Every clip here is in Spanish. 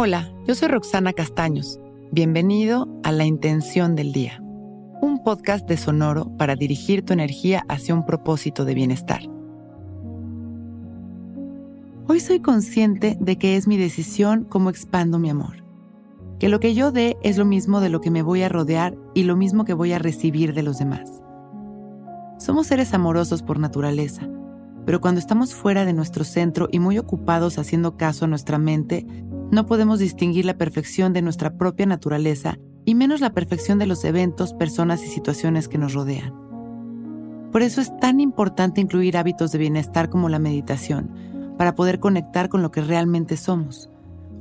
Hola, yo soy Roxana Castaños. Bienvenido a La Intención del Día, un podcast de Sonoro para dirigir tu energía hacia un propósito de bienestar. Hoy soy consciente de que es mi decisión cómo expando mi amor. Que lo que yo dé es lo mismo de lo que me voy a rodear y lo mismo que voy a recibir de los demás. Somos seres amorosos por naturaleza, pero cuando estamos fuera de nuestro centro y muy ocupados haciendo caso a nuestra mente, no podemos distinguir la perfección de nuestra propia naturaleza y menos la perfección de los eventos, personas y situaciones que nos rodean. Por eso es tan importante incluir hábitos de bienestar como la meditación, para poder conectar con lo que realmente somos.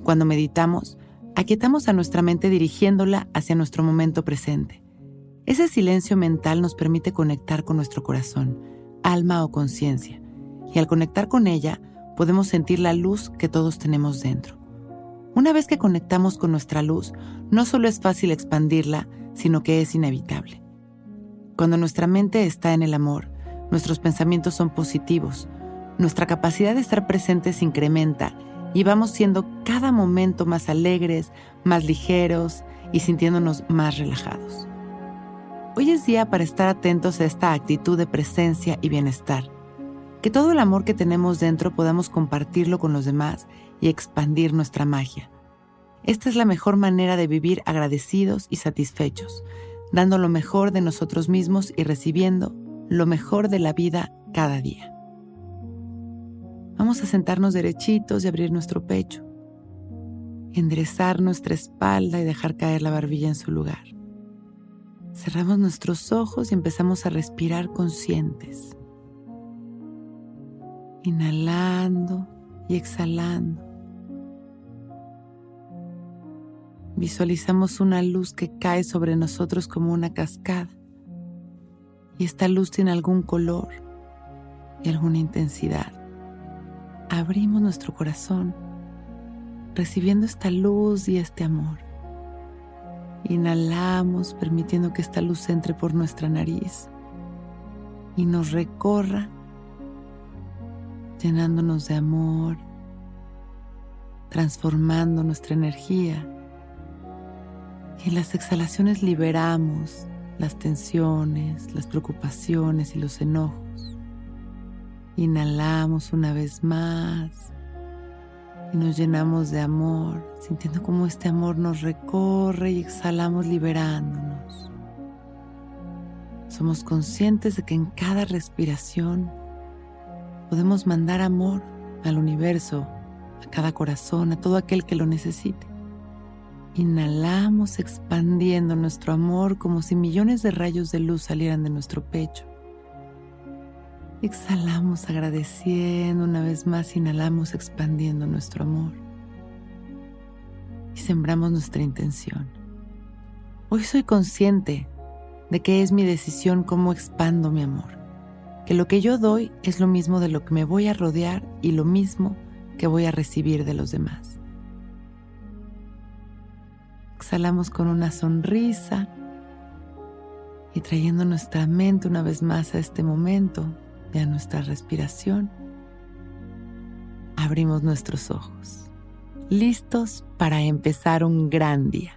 Cuando meditamos, aquietamos a nuestra mente dirigiéndola hacia nuestro momento presente. Ese silencio mental nos permite conectar con nuestro corazón, alma o conciencia, y al conectar con ella podemos sentir la luz que todos tenemos dentro. Una vez que conectamos con nuestra luz, no solo es fácil expandirla, sino que es inevitable. Cuando nuestra mente está en el amor, nuestros pensamientos son positivos, nuestra capacidad de estar presente se incrementa y vamos siendo cada momento más alegres, más ligeros y sintiéndonos más relajados. Hoy es día para estar atentos a esta actitud de presencia y bienestar. Que todo el amor que tenemos dentro podamos compartirlo con los demás y expandir nuestra magia. Esta es la mejor manera de vivir agradecidos y satisfechos, dando lo mejor de nosotros mismos y recibiendo lo mejor de la vida cada día. Vamos a sentarnos derechitos y abrir nuestro pecho, enderezar nuestra espalda y dejar caer la barbilla en su lugar. Cerramos nuestros ojos y empezamos a respirar conscientes, inhalando y exhalando. Visualizamos una luz que cae sobre nosotros como una cascada. Y esta luz tiene algún color y alguna intensidad. Abrimos nuestro corazón recibiendo esta luz y este amor. Inhalamos permitiendo que esta luz entre por nuestra nariz y nos recorra llenándonos de amor, transformando nuestra energía y en las exhalaciones liberamos las tensiones, las preocupaciones y los enojos. Inhalamos una vez más y nos llenamos de amor, sintiendo como este amor nos recorre y exhalamos liberándonos. Somos conscientes de que en cada respiración podemos mandar amor al universo, a cada corazón, a todo aquel que lo necesite. Inhalamos expandiendo nuestro amor como si millones de rayos de luz salieran de nuestro pecho. Exhalamos agradeciendo una vez más, inhalamos expandiendo nuestro amor. Y sembramos nuestra intención. Hoy soy consciente de que es mi decisión cómo expando mi amor. Que lo que yo doy es lo mismo de lo que me voy a rodear y lo mismo que voy a recibir de los demás. Exhalamos con una sonrisa y trayendo nuestra mente una vez más a este momento y a nuestra respiración, abrimos nuestros ojos, listos para empezar un gran día.